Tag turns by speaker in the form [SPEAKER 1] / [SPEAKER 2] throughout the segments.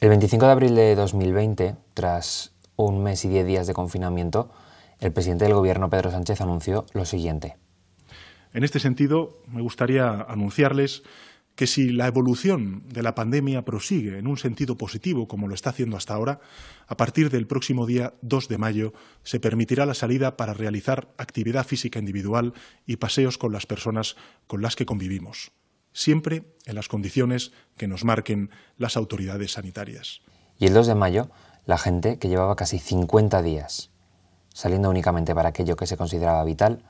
[SPEAKER 1] El 25 de abril de 2020, tras un mes y diez días de confinamiento, el presidente del gobierno, Pedro Sánchez, anunció lo siguiente.
[SPEAKER 2] En este sentido, me gustaría anunciarles que si la evolución de la pandemia prosigue en un sentido positivo, como lo está haciendo hasta ahora, a partir del próximo día 2 de mayo se permitirá la salida para realizar actividad física individual y paseos con las personas con las que convivimos siempre en las condiciones que nos marquen las autoridades sanitarias.
[SPEAKER 1] Y el 2 de mayo, la gente que llevaba casi 50 días saliendo únicamente para aquello que se consideraba vital,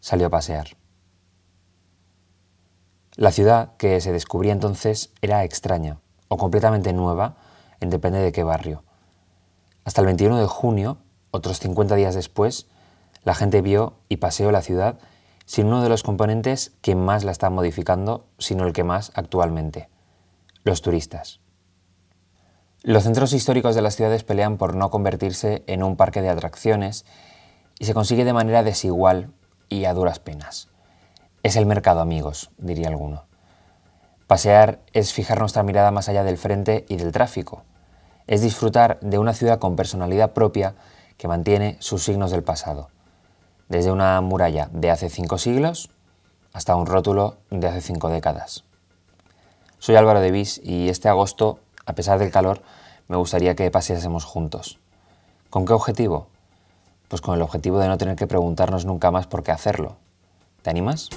[SPEAKER 1] salió a pasear. La ciudad que se descubría entonces era extraña o completamente nueva, en depende de qué barrio. Hasta el 21 de junio, otros 50 días después, la gente vio y paseó la ciudad sin uno de los componentes que más la está modificando, sino el que más actualmente, los turistas. Los centros históricos de las ciudades pelean por no convertirse en un parque de atracciones y se consigue de manera desigual y a duras penas. Es el mercado, amigos, diría alguno. Pasear es fijar nuestra mirada más allá del frente y del tráfico. Es disfrutar de una ciudad con personalidad propia que mantiene sus signos del pasado desde una muralla de hace cinco siglos hasta un rótulo de hace cinco décadas. Soy Álvaro de Vis y este agosto, a pesar del calor, me gustaría que paseásemos juntos. ¿Con qué objetivo? Pues con el objetivo de no tener que preguntarnos nunca más por qué hacerlo. ¿Te animas?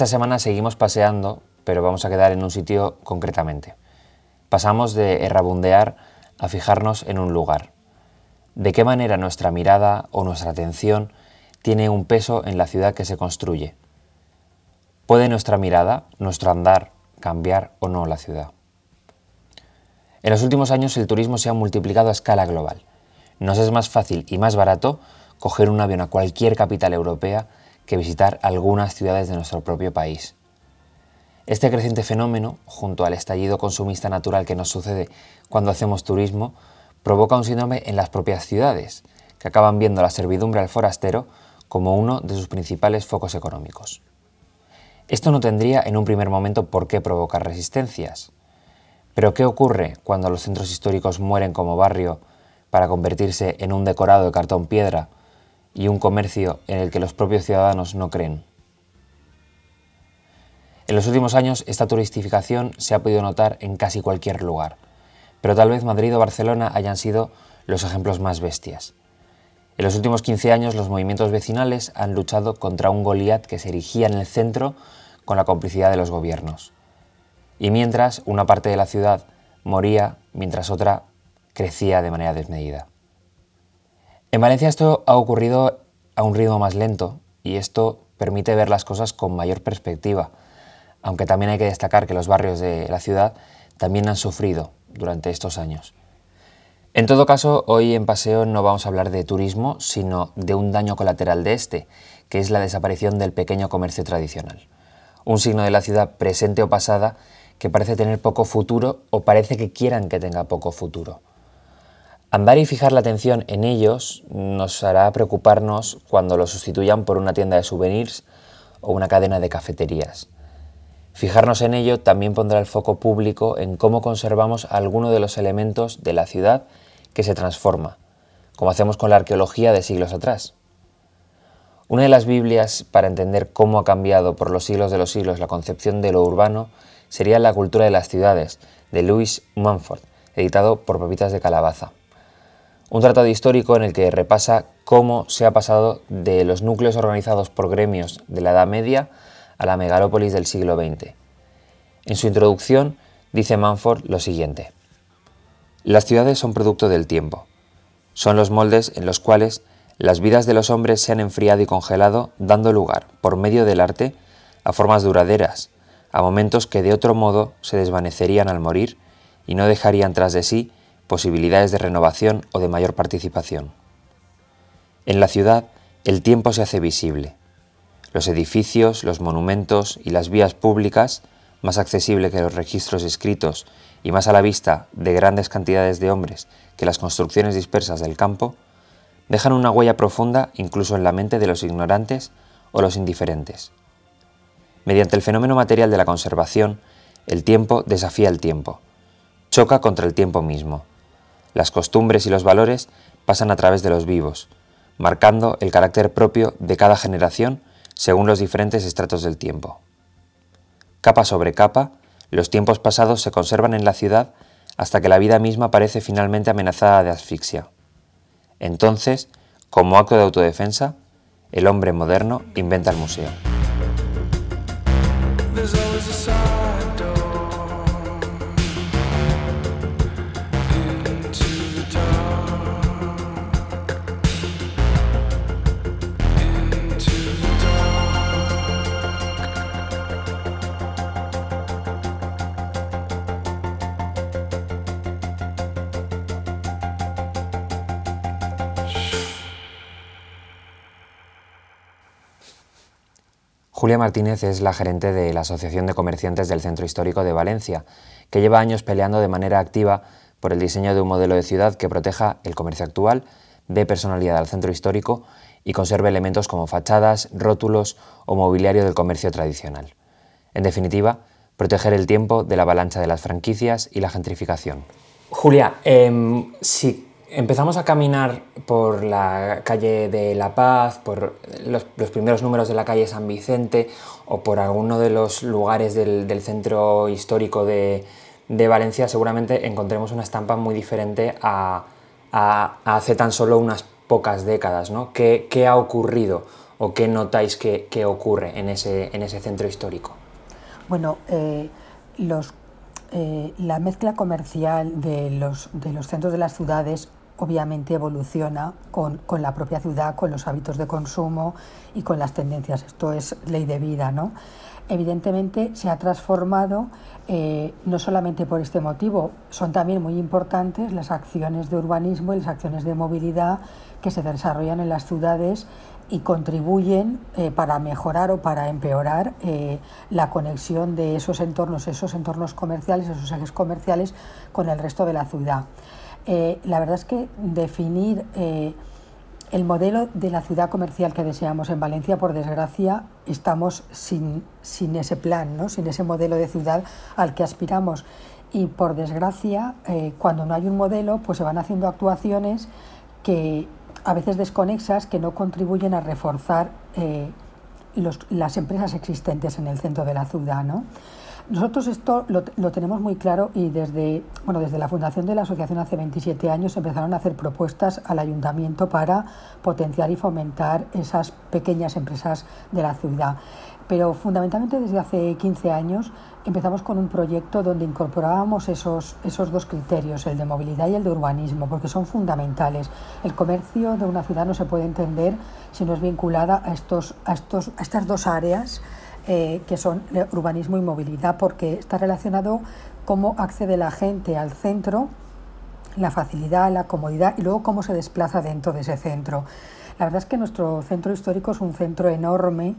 [SPEAKER 1] Esta semana seguimos paseando, pero vamos a quedar en un sitio concretamente. Pasamos de errabundear a fijarnos en un lugar. ¿De qué manera nuestra mirada o nuestra atención tiene un peso en la ciudad que se construye? ¿Puede nuestra mirada, nuestro andar, cambiar o no la ciudad? En los últimos años el turismo se ha multiplicado a escala global. Nos es más fácil y más barato coger un avión a cualquier capital europea que visitar algunas ciudades de nuestro propio país. Este creciente fenómeno, junto al estallido consumista natural que nos sucede cuando hacemos turismo, provoca un síndrome en las propias ciudades, que acaban viendo la servidumbre al forastero como uno de sus principales focos económicos. Esto no tendría en un primer momento por qué provocar resistencias. Pero ¿qué ocurre cuando los centros históricos mueren como barrio para convertirse en un decorado de cartón piedra y un comercio en el que los propios ciudadanos no creen. En los últimos años esta turistificación se ha podido notar en casi cualquier lugar, pero tal vez Madrid o Barcelona hayan sido los ejemplos más bestias. En los últimos 15 años los movimientos vecinales han luchado contra un Goliat que se erigía en el centro con la complicidad de los gobiernos. Y mientras una parte de la ciudad moría, mientras otra crecía de manera desmedida. En Valencia esto ha ocurrido a un ritmo más lento y esto permite ver las cosas con mayor perspectiva, aunque también hay que destacar que los barrios de la ciudad también han sufrido durante estos años. En todo caso, hoy en Paseo no vamos a hablar de turismo, sino de un daño colateral de este, que es la desaparición del pequeño comercio tradicional. Un signo de la ciudad presente o pasada que parece tener poco futuro o parece que quieran que tenga poco futuro. Andar y fijar la atención en ellos nos hará preocuparnos cuando los sustituyan por una tienda de souvenirs o una cadena de cafeterías. Fijarnos en ello también pondrá el foco público en cómo conservamos alguno de los elementos de la ciudad que se transforma, como hacemos con la arqueología de siglos atrás. Una de las Biblias para entender cómo ha cambiado por los siglos de los siglos la concepción de lo urbano sería La cultura de las ciudades, de Louis Mumford, editado por Papitas de Calabaza un tratado histórico en el que repasa cómo se ha pasado de los núcleos organizados por gremios de la Edad Media a la megalópolis del siglo XX. En su introducción dice Manford lo siguiente. Las ciudades son producto del tiempo. Son los moldes en los cuales las vidas de los hombres se han enfriado y congelado, dando lugar, por medio del arte, a formas duraderas, a momentos que de otro modo se desvanecerían al morir y no dejarían tras de sí posibilidades de renovación o de mayor participación. En la ciudad, el tiempo se hace visible. Los edificios, los monumentos y las vías públicas, más accesible que los registros escritos y más a la vista de grandes cantidades de hombres que las construcciones dispersas del campo, dejan una huella profunda incluso en la mente de los ignorantes o los indiferentes. Mediante el fenómeno material de la conservación, el tiempo desafía el tiempo, choca contra el tiempo mismo, las costumbres y los valores pasan a través de los vivos, marcando el carácter propio de cada generación según los diferentes estratos del tiempo. Capa sobre capa, los tiempos pasados se conservan en la ciudad hasta que la vida misma parece finalmente amenazada de asfixia. Entonces, como acto de autodefensa, el hombre moderno inventa el museo. Julia Martínez es la gerente de la Asociación de Comerciantes del Centro Histórico de Valencia, que lleva años peleando de manera activa por el diseño de un modelo de ciudad que proteja el comercio actual, dé personalidad al centro histórico y conserve elementos como fachadas, rótulos o mobiliario del comercio tradicional. En definitiva, proteger el tiempo de la avalancha de las franquicias y la gentrificación.
[SPEAKER 3] Julia, em, si empezamos a caminar por la calle de La Paz, por los, primeros números de la calle San Vicente o por alguno de los lugares del, centro histórico de, Valencia, seguramente encontremos una estampa muy diferente a, hace tan solo unas pocas décadas. ¿no? ¿Qué, ha ocurrido o qué notáis que, ocurre en ese, en ese centro histórico?
[SPEAKER 4] Bueno, eh, eh, la mezcla comercial de los centros de las ciudades obviamente evoluciona con, la propia ciudad, con los hábitos de consumo y con las tendencias. Esto es ley de vida, ¿no? Evidentemente se ha transformado eh, no solamente por este motivo, son también muy importantes las acciones de urbanismo y las acciones de movilidad que se desarrollan en las ciudades y contribuyen eh, para mejorar o para empeorar eh, la conexión de esos entornos, esos entornos comerciales, esos ejes comerciales con el resto de la ciudad. Eh, la verdad es que definir eh, el modelo de la ciudad comercial que deseamos en Valencia, por desgracia, estamos sin, ese plan, ¿no? sin ese modelo de ciudad al que aspiramos. Y por desgracia, eh, cuando no hay un modelo, pues se van haciendo actuaciones que a veces desconexas, que no contribuyen a reforzar las empresas existentes en el centro de la ciudad. ¿no? Nosotros esto lo, tenemos muy claro y desde, bueno, desde la fundación de la asociación hace 27 años empezaron a hacer propuestas al ayuntamiento para potenciar y fomentar esas pequeñas empresas de la ciudad. Pero fundamentalmente desde hace 15 años empezamos con un proyecto donde incorporábamos esos, esos dos criterios, el de movilidad y el de urbanismo, porque son fundamentales. El comercio de una ciudad no se puede entender si no es vinculada a, estos, a, estos, a estas dos áreas eh, que son urbanismo y movilidad, porque está relacionado cómo accede la gente al centro, la facilidad, la comodidad y luego cómo se desplaza dentro de ese centro. La verdad es que nuestro centro histórico es un centro enorme,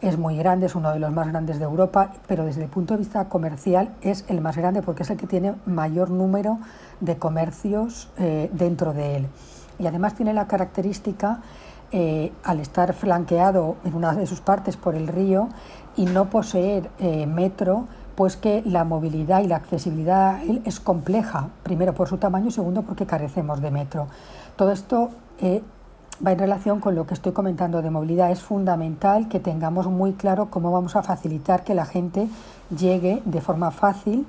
[SPEAKER 4] es muy grande, es uno de los más grandes de Europa, pero desde el punto de vista comercial es el más grande porque es el que tiene mayor número de comercios eh, dentro de él. Y además tiene la característica eh, al estar flanqueado en una de sus partes por el río y no poseer eh, metro, pues que la movilidad y la accesibilidad es compleja, primero por su tamaño y segundo porque carecemos de metro. Todo esto eh, va en relación con lo que estoy comentando de movilidad. Es fundamental que tengamos muy claro cómo vamos a facilitar que la gente llegue de forma fácil,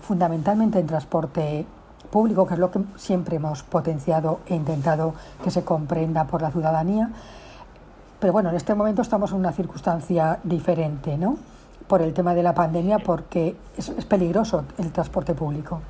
[SPEAKER 4] fundamentalmente en transporte público, que es lo que siempre hemos potenciado e intentado que se comprenda por la ciudadanía. Pero bueno, en este momento estamos en una circunstancia diferente, ¿no? Por el tema de la pandemia, porque es, peligroso el transporte público.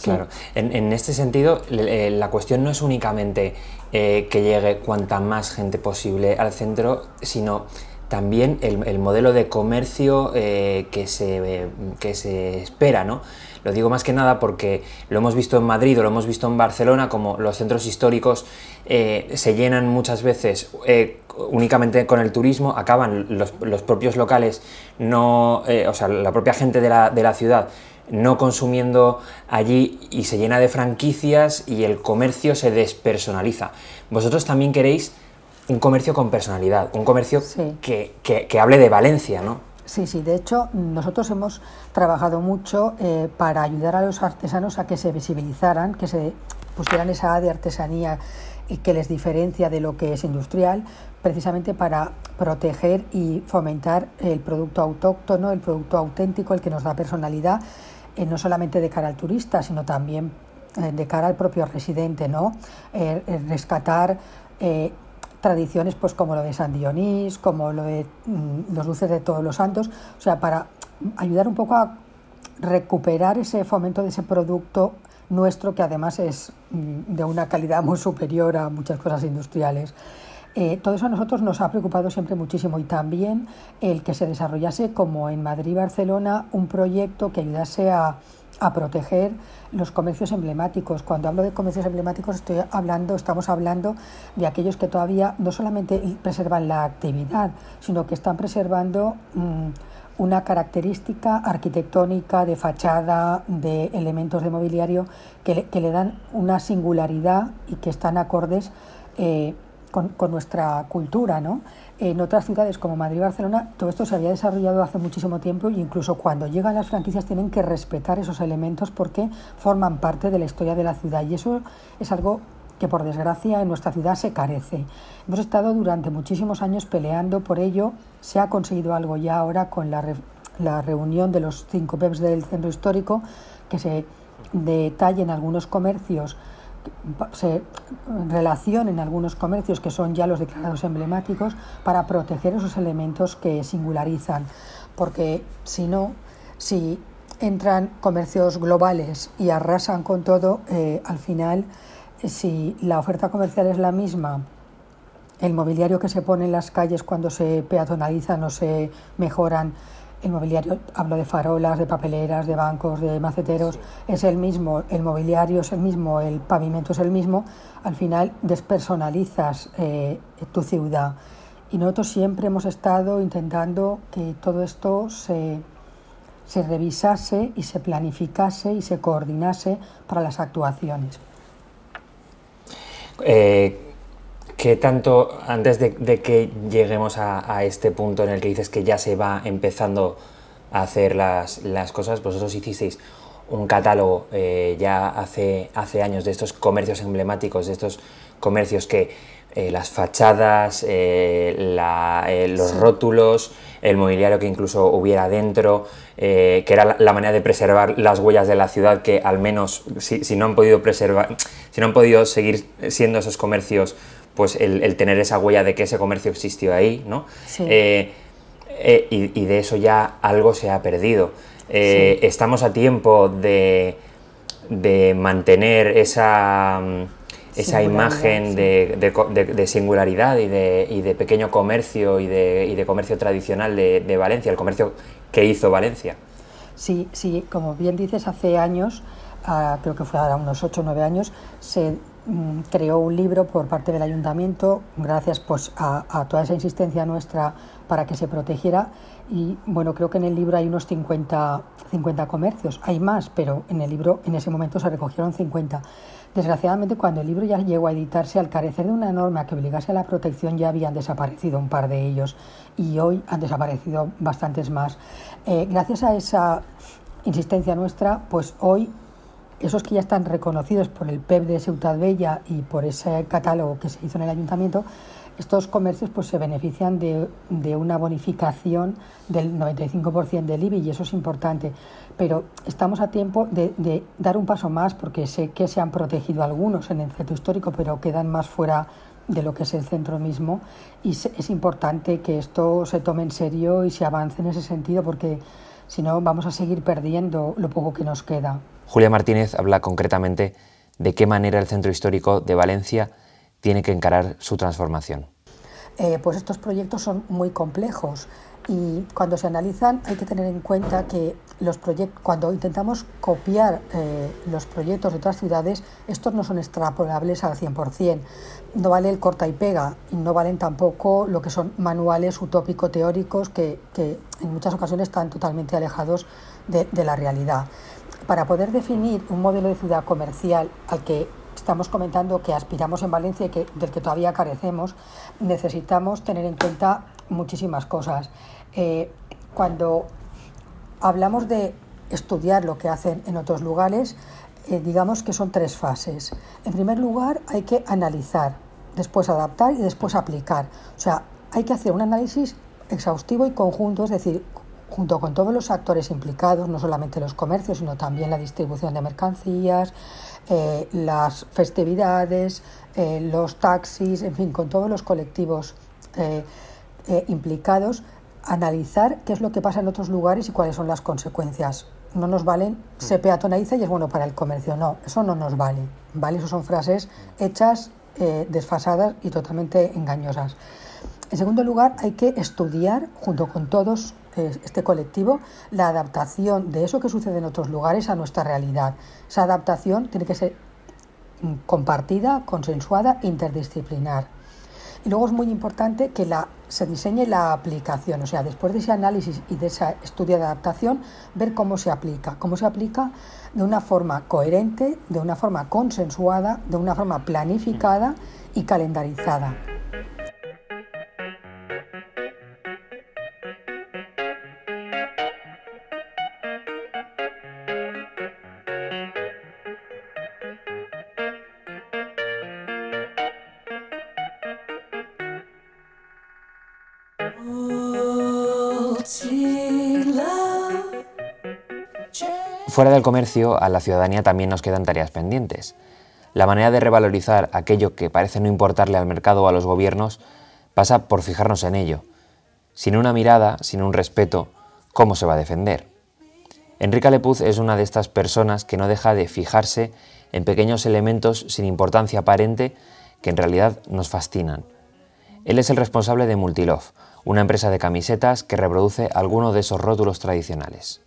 [SPEAKER 1] Claro, en, este sentido, la cuestión no es únicamente eh, que llegue cuanta más gente posible al centro, sino también el, modelo de comercio eh, que, se, que se espera, ¿no? Lo digo más que nada porque lo hemos visto en Madrid o lo hemos visto en Barcelona, como los centros históricos eh, se llenan muchas veces eh, únicamente con el turismo, acaban los, propios locales, no, o sea, la propia gente de la, de la ciudad no consumiendo allí y se llena de franquicias y el comercio se despersonaliza. Vosotros también queréis un comercio con personalidad, un comercio que, que, hable de Valencia, ¿no?
[SPEAKER 4] Sí, sí, de hecho nosotros hemos trabajado mucho eh, para ayudar a los artesanos a que se visibilizaran, que se pusieran esa A de artesanía y que les diferencia de lo que es industrial, precisamente para proteger y fomentar el producto autóctono, el producto auténtico, el que nos da personalidad, eh, no solamente de cara al turista, sino también eh, de cara al propio residente, ¿no? rescatar tradiciones pues como lo de San Dionís, como lo de mm, los luces de todos los santos, o sea, para ayudar un poco a recuperar ese fomento de ese producto nuestro que además es mm, de una calidad muy superior a muchas cosas industriales. Eh, todo eso a nosotros nos ha preocupado siempre muchísimo y también el que se desarrollase como en Madrid y Barcelona un proyecto que ayudase a, a proteger los comercios emblemáticos. Cuando hablo de comercios emblemáticos estoy hablando, estamos hablando de aquellos que todavía no solamente preservan la actividad, sino que están preservando mm, una característica arquitectónica, de fachada, de elementos de mobiliario que le, dan una singularidad y que están acordes eh, con, nuestra cultura, ¿no? En otras ciudades como Madrid y Barcelona todo esto se había desarrollado hace muchísimo tiempo e incluso cuando llegan las franquicias tienen que respetar esos elementos porque forman parte de la historia de la ciudad y eso es algo que por desgracia en nuestra ciudad se carece. Hemos estado durante muchísimos años peleando por ello, se ha conseguido algo ya ahora con la, la reunión de los cinco PEPs del centro histórico, que se detallen algunos comercios se relacionen algunos comercios que son ya los declarados emblemáticos para proteger esos elementos que singularizan, porque si no, si entran comercios globales y arrasan con todo, eh, al final, si la oferta comercial es la misma, el mobiliario que se pone en las calles cuando se peatonalizan o se mejoran el mobiliario, hablo de farolas, de papeleras, de bancos, de maceteros, es el mismo, el mobiliario es el mismo, el pavimento es el mismo, al final despersonalizas eh, tu ciudad. Y nosotros siempre hemos estado intentando que todo esto se, se revisase y se planificase y se coordinase para las actuaciones.
[SPEAKER 1] Eh, ¿Qué tanto, antes de, que lleguemos a, este punto en el que dices que ya se va empezando a hacer las, cosas, vosotros hicisteis un catálogo eh, ya hace, hace años de estos comercios emblemáticos, de estos comercios que eh, las fachadas, eh, los rótulos, el mobiliario que incluso hubiera dentro, que era la, manera de preservar las huellas de la ciudad que al menos si, si, no han podido preservar, si no han podido seguir siendo esos comercios pues el, tener esa huella de que ese comercio existió ahí, ¿no? Eh, eh, y, de eso ya algo se ha perdido. Eh, estamos a tiempo de, mantener esa, esa imagen de, singularidad y de, pequeño comercio y de, comercio tradicional de, Valencia, el comercio que hizo Valencia.
[SPEAKER 4] Sí, sí, como bien dices, hace años, ah, creo que fue ahora unos 8 o 9 años, se Mm, creó un libro por parte del ayuntamiento, gracias pues, a, toda esa insistencia nuestra para que se protegiera. Y bueno, creo que en el libro hay unos 50, 50 comercios, hay más, pero en el libro en ese momento se recogieron 50. Desgraciadamente, cuando el libro ya llegó a editarse, al carecer de una norma que obligase a la protección, ya habían desaparecido un par de ellos y hoy han desaparecido bastantes más. Eh, gracias a esa insistencia nuestra, pues hoy esos que ya están reconocidos por el PEP de Ciutat Bella y por ese catálogo que se hizo en el ayuntamiento, estos comercios pues se benefician de, de una bonificación del 95% del IBI y eso es importante. Pero estamos a tiempo de, de, dar un paso más porque sé que se han protegido algunos en el centro histórico, pero quedan más fuera de lo que es el centro mismo y es importante que esto se tome en serio y se avance en ese sentido porque si no vamos a seguir perdiendo lo poco que nos queda.
[SPEAKER 1] Julia Martínez habla concretamente de qué manera el centro histórico de Valencia tiene que encarar su transformación.
[SPEAKER 4] Eh, pues estos proyectos son muy complejos y cuando se analizan hay que tener en cuenta que los proyectos, cuando intentamos copiar eh, los proyectos de otras ciudades, estos no son extrapolables al 100%. No vale el corta y pega y no valen tampoco lo que son manuales utópico-teóricos que, que, en muchas ocasiones están totalmente alejados de, de la realidad. Para poder definir un modelo de ciudad comercial al que estamos comentando que aspiramos en Valencia y que, del que todavía carecemos, necesitamos tener en cuenta muchísimas cosas. Eh, cuando hablamos de estudiar lo que hacen en otros lugares, eh, digamos que son tres fases. En primer lugar, hay que analizar, después adaptar y después aplicar. O sea, hay que hacer un análisis exhaustivo y conjunto, es decir, junto con todos los actores implicados, no solamente los comercios, sino también la distribución de mercancías, eh, las festividades, eh, los taxis, en fin, con todos los colectivos eh, implicados, analizar qué es lo que pasa en otros lugares y cuáles son las consecuencias. No nos valen, se peatonaliza y es bueno para el comercio. No, eso no nos vale. ¿vale? Eso son frases hechas, desfasadas y totalmente engañosas. En segundo lugar, hay que estudiar, junto con todos este colectivo, la adaptación de eso que sucede en otros lugares a nuestra realidad. Esa adaptación tiene que ser mm, compartida, consensuada, interdisciplinar. Y luego es muy importante que se diseñe la aplicación, o sea, después de ese análisis y de ese estudio de adaptación, ver cómo se aplica, cómo se aplica de una forma coherente, de una forma consensuada, de una forma planificada y calendarizada.
[SPEAKER 1] Fuera del comercio, a la ciudadanía también nos quedan tareas pendientes. La manera de revalorizar aquello que parece no importarle al mercado o a los gobiernos pasa por fijarnos en ello. Sin una mirada, sin un respeto, ¿cómo se va a defender? Enrique Lepuz es una de estas personas que no deja de fijarse en pequeños elementos sin importancia aparente que en realidad nos fascinan. Él es el responsable de Multilove, una empresa de camisetas que reproduce alguno de esos rótulos tradicionales.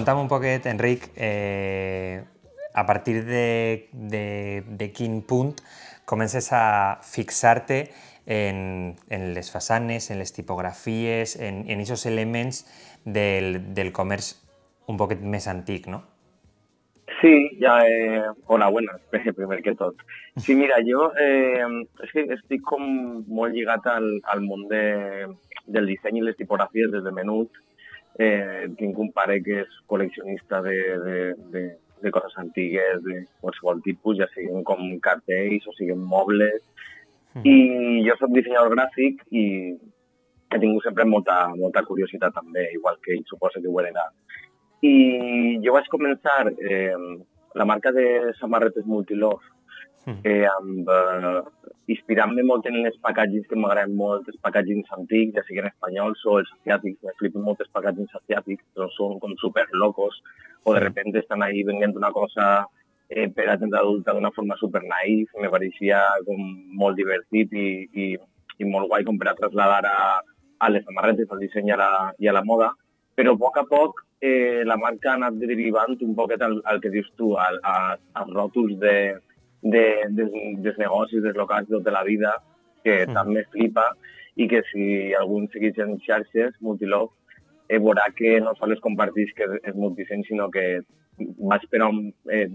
[SPEAKER 1] Contame un poquet, Enric, eh, a partir de, de, de quin punt comences a fixar-te en, en les façanes, en les tipografies, en, en aquests elements del, del un poquet més antic, no?
[SPEAKER 5] Sí, ja, eh, hola, buenas, primer que tot. Sí, mira, jo eh, és que estic com molt lligat al, de, del disseny i les tipografies des de menut, Eh, tinc un pare que és col·leccionista de, de, de, de coses antigues, de qualsevol tipus, ja siguin com cartells o siguin mobles. Mm. I jo soc dissenyador gràfic i he tingut sempre molta, molta curiositat també, igual que ell suposa que ho era. I jo vaig començar eh, la marca de samarretes Multilove. Eh, amb, eh, inspirant-me molt en els packagings que m'agraden molt, els packagings antics, ja siguin espanyols o els asiàtics. Me flipen molt els packagings asiàtics, però són com super locos, o de repente estan ahí venent una cosa eh, per a gent adulta d'una forma super naïf, me pareixia com molt divertit i, i, i molt guai com per a trasladar a, a les samarretes, al disseny i a la, i a la moda, però a poc a poc eh, la marca ha anat derivant un poquet al, al que dius tu, al, a, als ròtols de, de, dels, dels negocis, dels locals de tota la vida, que mm. tant me flipa, i que si algú segueix en xarxes, Multilog, eh, veurà que no sols comparteix que és multiseny, sinó que vaig per on eh,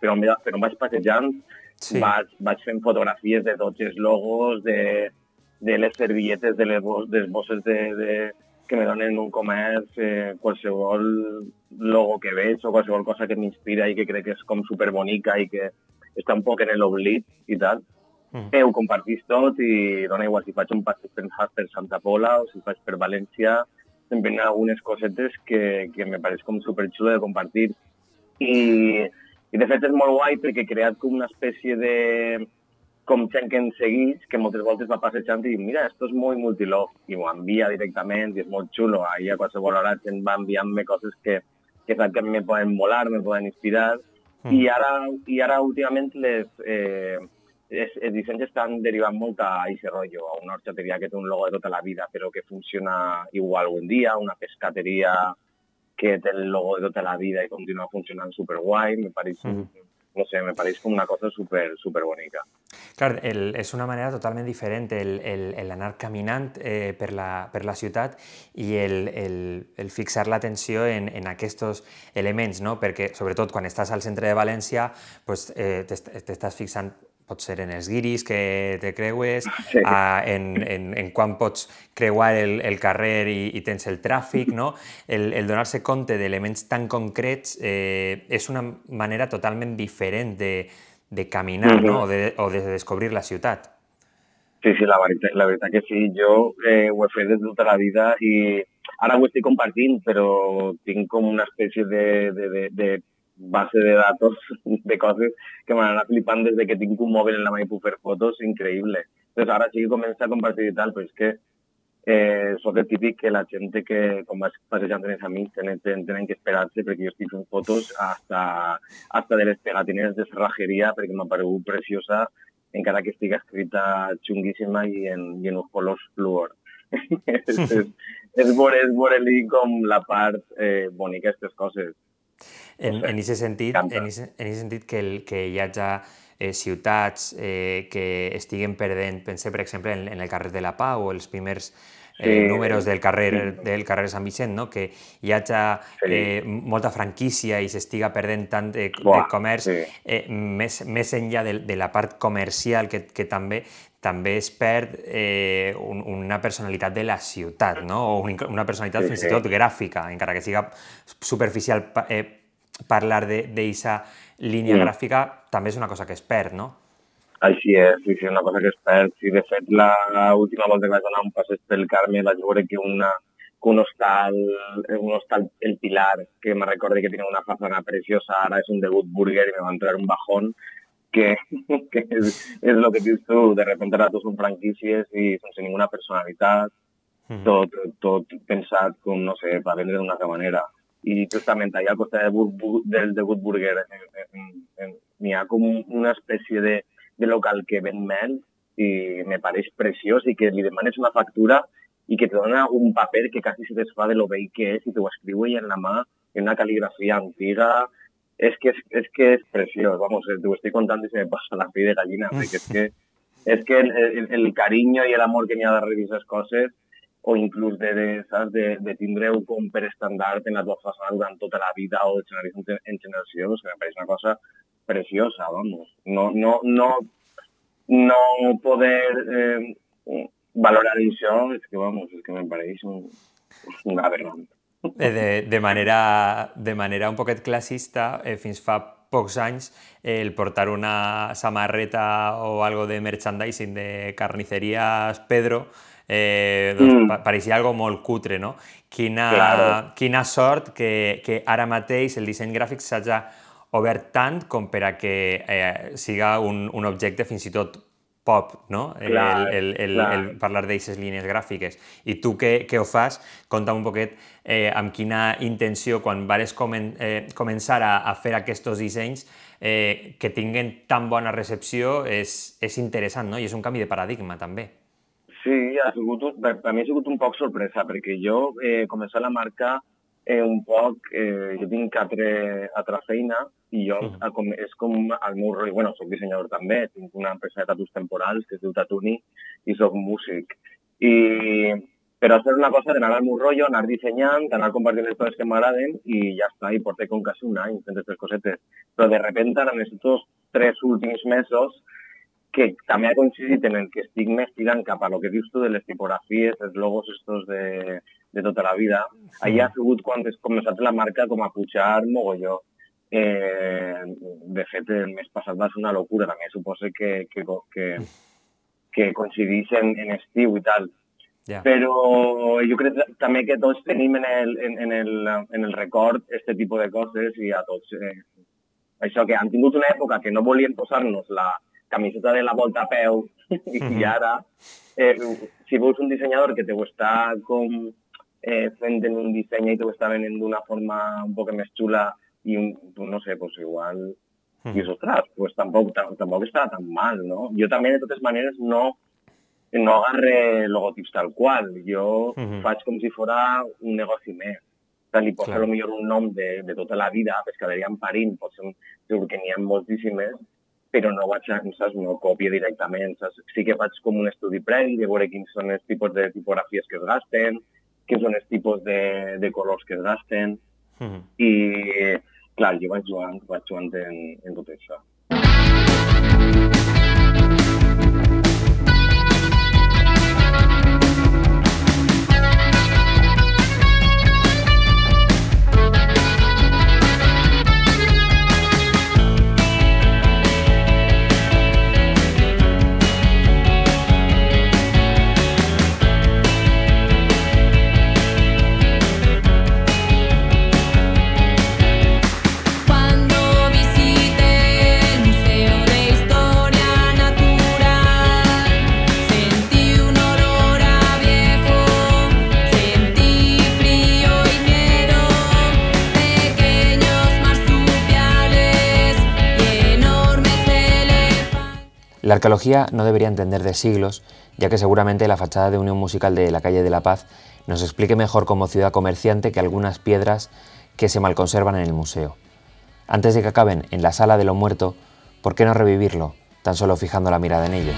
[SPEAKER 5] però, però em vaig passejant, sí. vaig, vaig fent fotografies de tots els logos, de, de les servilletes, de les, dels bosses de, de, que me donen un comerç, eh, qualsevol logo que veig o qualsevol cosa que m'inspira i que crec que és com superbonica i que està un poc en l'oblit i tal. Mm. Eh, ho compartís tot i dona igual si faig un passeig per, per Santa Pola o si faig per València, em venen algunes cosetes que, que me pareix com superxulo de compartir. I, I de fet és molt guai perquè he creat com una espècie de com gent que ens segueix, que moltes voltes va passejant i diu, mira, esto és molt multilog, i m'ho envia directament i és molt xulo. Ahir a qualsevol hora gent va enviant-me coses que, que sap que me poden molar, me poden inspirar, mm. i, ara, i ara últimament les, eh, els, els dissenys estan derivant molt a aquest rotllo, a una horxateria que té un logo de tota la vida, però que funciona igual un dia, una pescateria que té el logo de tota la vida i continua funcionant superguai, me pareix mm no sé, me pareix com una cosa super, super bonica.
[SPEAKER 1] Clar, el, és una manera totalment diferent l'anar caminant eh, per, la, per la ciutat i el, el, el fixar l'atenció en, en aquests elements, no? perquè sobretot quan estàs al centre de València pues, eh, t'estàs fixant pot ser en els guiris que te creues, sí. a, en, en, en quan pots creuar el, el carrer i, i tens el tràfic, no? El, el donar-se compte d'elements tan concrets eh, és una manera totalment diferent de, de caminar, mm -hmm. no? O de, o de descobrir la ciutat.
[SPEAKER 5] Sí, sí, la veritat, la veritat que sí. Jo eh, ho he fet des de tota la vida i ara ho estic compartint, però tinc com una espècie de, de, de, de base de datos de coses que m'han anat flipant des de que tinc un mòbil en la mà i puc fer fotos, increïble. Entonces ara sí que comença a compartir i tal, però és que eh, sóc el típic que la gent que quan vas passejant amb els amics tenen, tenen que esperar-se perquè jo estic fent fotos hasta, hasta de les pegatines de serrajeria perquè m'ha paregut preciosa encara que estigui escrita xunguíssima i en, i en uns colors fluor. és, és, és veure-li com la part eh, bonica d'aquestes coses.
[SPEAKER 1] En aquest sentit, en ese, en ese sentit que, el, que hi hagi eh, ciutats eh, que estiguen perdent, pense per exemple en, en el carrer de la Pau o els primers eh, sí. números del carrer, del carrer Sant Vicent, no? que hi hagi eh, molta franquícia i s'estiga perdent tant de, Buah, de comerç, sí. eh, més, més enllà de, de la part comercial que, que també també es perd eh, un, una personalitat de la ciutat, no? o una personalitat sí, fins i tot gràfica, encara que siga superficial eh, parlar d'aquesta línia mm. gràfica també és una cosa que es perd, no?
[SPEAKER 5] Així és, sí, sí, una cosa que es perd. Sí, de fet, l'última volta que vaig donar un passeig pel Carme vaig veure que una, que un hostal, un hostal El Pilar, que me recorda que tenia una façana preciosa, ara és un debut burger i me va entrar un bajón, que, que és, és el que dius tu, de repente ara tots són franquícies i sense ninguna personalitat, mm. tot, tot pensat com, no sé, per vendre d'una altra manera i justament allà al costat de, del de Good Burger n'hi ha com una espècie de, de local que ven mel i me pareix preciós i que li demanes una factura i que te dona un paper que quasi se desfà de lo vell que és i t'ho escriu en la mà en una cal·ligrafia antiga. És que és, és que és preciós, vamos, t'ho estic contant i se me passa la fi de gallina, és que, és que el, el, el carinyo i l'amor que n'hi ha darrere d'aquestes coses o inclús de, de, saps, de, de tindre-ho com per estandard en la tua façana durant tota la vida o de generació en generació, pues, que me pareix una cosa preciosa, vamos. No, no, no, no poder eh, valorar això és que, vamos, és que me pareix un, un aberrant.
[SPEAKER 1] Eh, de, de, manera, de manera un poquet classista, eh, fins fa pocs anys, el portar una samarreta o algo de merchandising de carnicerías Pedro eh, doncs mm. pareixia algo molt cutre, no? Quina, claro. quina sort que, que ara mateix el disseny gràfic s'hagi obert tant com per a que eh, siga un, un objecte fins i tot pop, no? Clar, el, el, el, el parlar d'aquestes línies gràfiques. I tu que, que ho fas, conta'm un poquet eh, amb quina intenció, quan vares comen, eh, començar a, a fer aquests dissenys, eh, que tinguen tan bona recepció, és, és interessant, no? I és un canvi de paradigma, també.
[SPEAKER 5] Sí, ha sigut, per, per mi ha sigut un poc sorpresa, perquè jo eh, començar la marca eh, un poc, eh, jo tinc altre, altra feina i jo uh -huh. com, és com el meu rol, bueno, soc dissenyador també, tinc una empresa de tatus temporals que es diu Tatuni i soc músic. I, però és una cosa d'anar al meu rotllo, anar dissenyant, anar compartint les coses que m'agraden i ja està, i porté com quasi un any fent aquestes cosetes. Però de repente, en aquests tres últims mesos, que també ha coincidit en el que estic més tirant cap a lo que dius tu de les tipografies, els logos estos de, de tota la vida, sí. allà ha sigut quan has començat la marca com a pujar mogolló. Eh, de fet, el mes passat va ser una locura, també suposo que, que, que, que coincideix en, en estiu i tal. Yeah. Però jo crec també que tots tenim en el, en, en el, en el record este tipus de coses i a tots eh, això que han tingut una època que no volien posar-nos la camiseta de la volta a peu mm -hmm. i ara eh, si veus un dissenyador que te ho està com eh, fent en un disseny i te ho està venent d'una forma un poc més xula i un, no sé, pues igual mm. -hmm. i ostres, pues tampoc, tampoc està tan mal, no? Jo també, de totes maneres, no no agarre logotips tal qual. Jo uh -huh. faig com si fora un negoci més. Tant li posa potser un nom de, de tota la vida, pescaderia en Parín, potser segur que n'hi ha moltíssimes, però no vaig, saps, no copio directament, saps? Sí que faig com un estudi previ de veure quins són els tipus de tipografies que es gasten, quins són els tipus de, de colors que es gasten, uh -huh. i, clar, jo vaig jugant, vaig jugant en, en tot això.
[SPEAKER 1] Arqueología no debería entender de siglos, ya que seguramente la fachada de Unión Musical de la calle de la Paz nos explique mejor como ciudad comerciante que algunas piedras que se malconservan en el museo. Antes de que acaben en la sala de lo muerto, ¿por qué no revivirlo, tan solo fijando la mirada en ello?